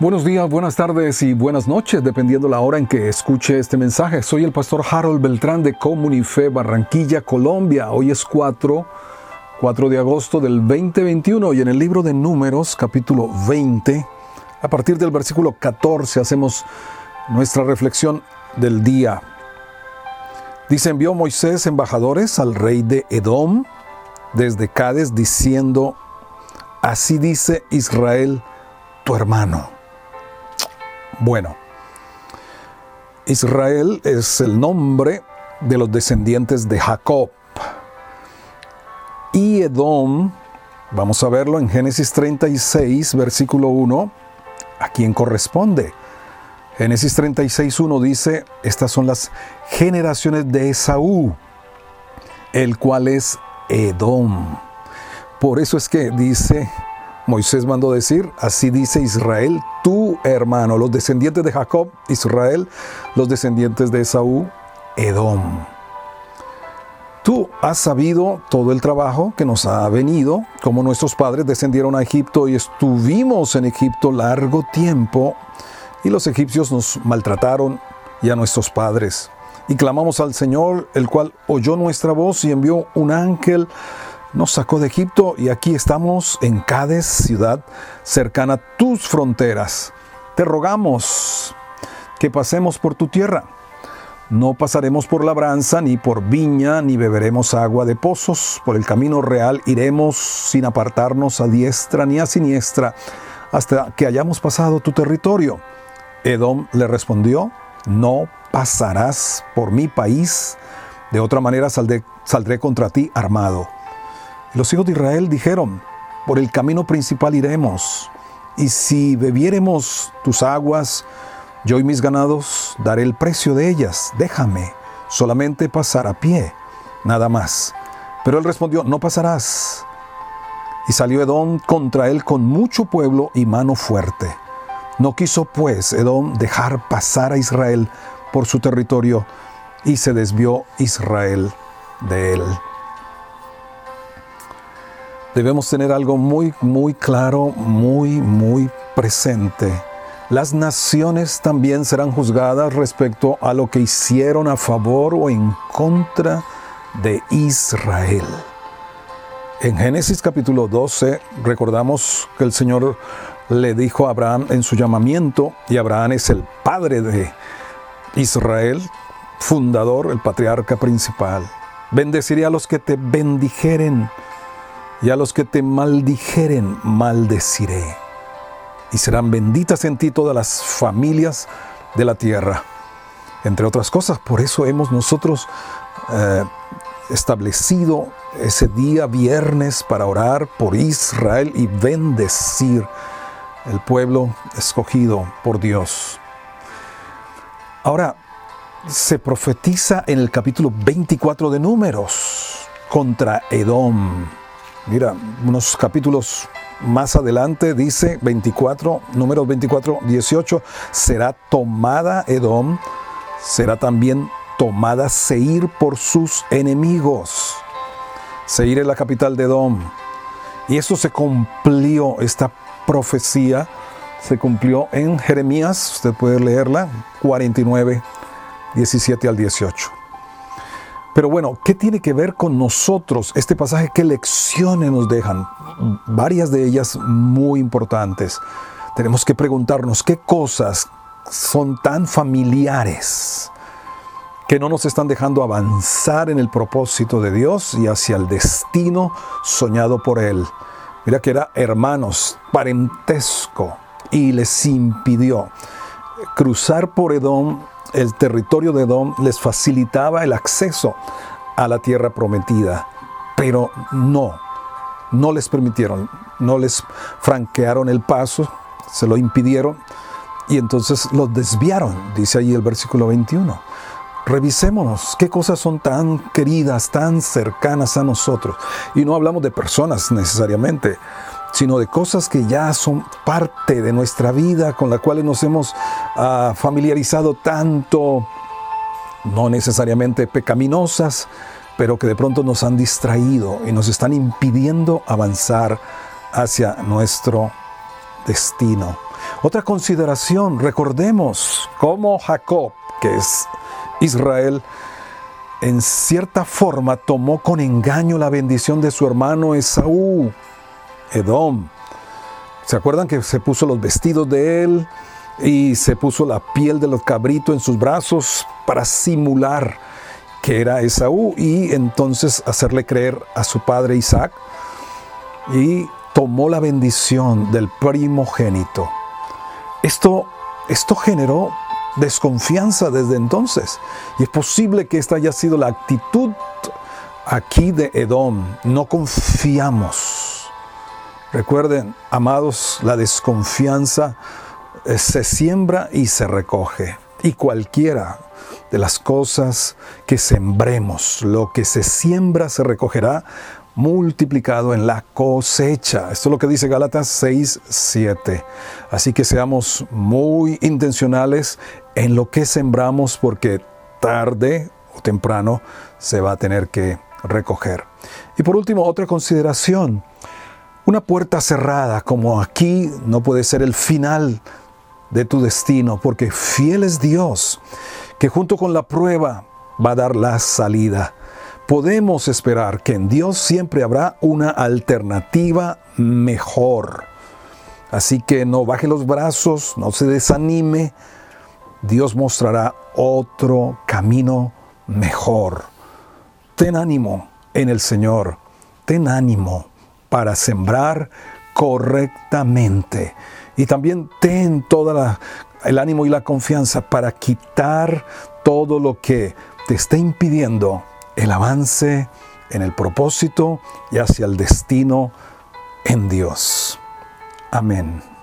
Buenos días, buenas tardes y buenas noches, dependiendo la hora en que escuche este mensaje. Soy el pastor Harold Beltrán de Comunife Barranquilla, Colombia. Hoy es 4, 4 de agosto del 2021 y en el libro de Números, capítulo 20, a partir del versículo 14 hacemos nuestra reflexión del día. Dice, envió Moisés embajadores al rey de Edom desde Cades diciendo, así dice Israel, tu hermano. Bueno, Israel es el nombre de los descendientes de Jacob. Y Edom, vamos a verlo en Génesis 36, versículo 1, a quién corresponde. Génesis 36, 1 dice, estas son las generaciones de Esaú, el cual es Edom. Por eso es que dice Moisés mandó decir, así dice Israel, tu hermano, los descendientes de Jacob, Israel, los descendientes de Esaú, Edom. Tú has sabido todo el trabajo que nos ha venido, como nuestros padres descendieron a Egipto y estuvimos en Egipto largo tiempo, y los egipcios nos maltrataron y a nuestros padres. Y clamamos al Señor, el cual oyó nuestra voz y envió un ángel nos sacó de Egipto y aquí estamos en Cádiz, ciudad cercana a tus fronteras. Te rogamos que pasemos por tu tierra. No pasaremos por labranza, ni por viña, ni beberemos agua de pozos. Por el camino real iremos sin apartarnos a diestra ni a siniestra, hasta que hayamos pasado tu territorio. Edom le respondió, no pasarás por mi país, de otra manera saldré, saldré contra ti armado. Los hijos de Israel dijeron, por el camino principal iremos, y si bebiéremos tus aguas, yo y mis ganados daré el precio de ellas, déjame solamente pasar a pie, nada más. Pero él respondió, no pasarás. Y salió Edom contra él con mucho pueblo y mano fuerte. No quiso pues Edom dejar pasar a Israel por su territorio, y se desvió Israel de él debemos tener algo muy, muy claro, muy, muy presente. Las naciones también serán juzgadas respecto a lo que hicieron a favor o en contra de Israel. En Génesis capítulo 12 recordamos que el Señor le dijo a Abraham en su llamamiento, y Abraham es el padre de Israel, fundador, el patriarca principal. Bendeciré a los que te bendijeren y a los que te maldijeren maldeciré. Y serán benditas en ti todas las familias de la tierra. Entre otras cosas, por eso hemos nosotros eh, establecido ese día viernes para orar por Israel y bendecir el pueblo escogido por Dios. Ahora, se profetiza en el capítulo 24 de Números contra Edom. Mira, unos capítulos más adelante dice 24, números 24, 18, será tomada Edom, será también tomada Seir por sus enemigos. Seir es la capital de Edom. Y eso se cumplió, esta profecía se cumplió en Jeremías, usted puede leerla, 49, 17 al 18. Pero bueno, ¿qué tiene que ver con nosotros este pasaje? ¿Qué lecciones nos dejan? Varias de ellas muy importantes. Tenemos que preguntarnos qué cosas son tan familiares que no nos están dejando avanzar en el propósito de Dios y hacia el destino soñado por Él. Mira que era hermanos, parentesco, y les impidió cruzar por Edom el territorio de Edom les facilitaba el acceso a la tierra prometida, pero no, no les permitieron, no les franquearon el paso, se lo impidieron y entonces los desviaron, dice ahí el versículo 21. Revisémonos qué cosas son tan queridas, tan cercanas a nosotros. Y no hablamos de personas necesariamente, sino de cosas que ya son parte de nuestra vida, con las cuales nos hemos ah, familiarizado tanto, no necesariamente pecaminosas, pero que de pronto nos han distraído y nos están impidiendo avanzar hacia nuestro destino. Otra consideración, recordemos cómo Jacob, que es Israel, en cierta forma tomó con engaño la bendición de su hermano Esaú, Edom. ¿Se acuerdan que se puso los vestidos de él y se puso la piel de los cabritos en sus brazos para simular que era Esaú y entonces hacerle creer a su padre Isaac? Y tomó la bendición del primogénito. Esto, esto generó desconfianza desde entonces. Y es posible que esta haya sido la actitud aquí de Edom. No confiamos. Recuerden, amados, la desconfianza eh, se siembra y se recoge. Y cualquiera de las cosas que sembremos, lo que se siembra se recogerá multiplicado en la cosecha. Esto es lo que dice Gálatas 6, 7. Así que seamos muy intencionales en lo que sembramos porque tarde o temprano se va a tener que recoger. Y por último, otra consideración. Una puerta cerrada como aquí no puede ser el final de tu destino, porque fiel es Dios, que junto con la prueba va a dar la salida podemos esperar que en Dios siempre habrá una alternativa mejor. Así que no baje los brazos, no se desanime. Dios mostrará otro camino mejor. Ten ánimo en el Señor. Ten ánimo para sembrar correctamente. Y también ten todo el ánimo y la confianza para quitar todo lo que te esté impidiendo el avance en el propósito y hacia el destino en Dios. Amén.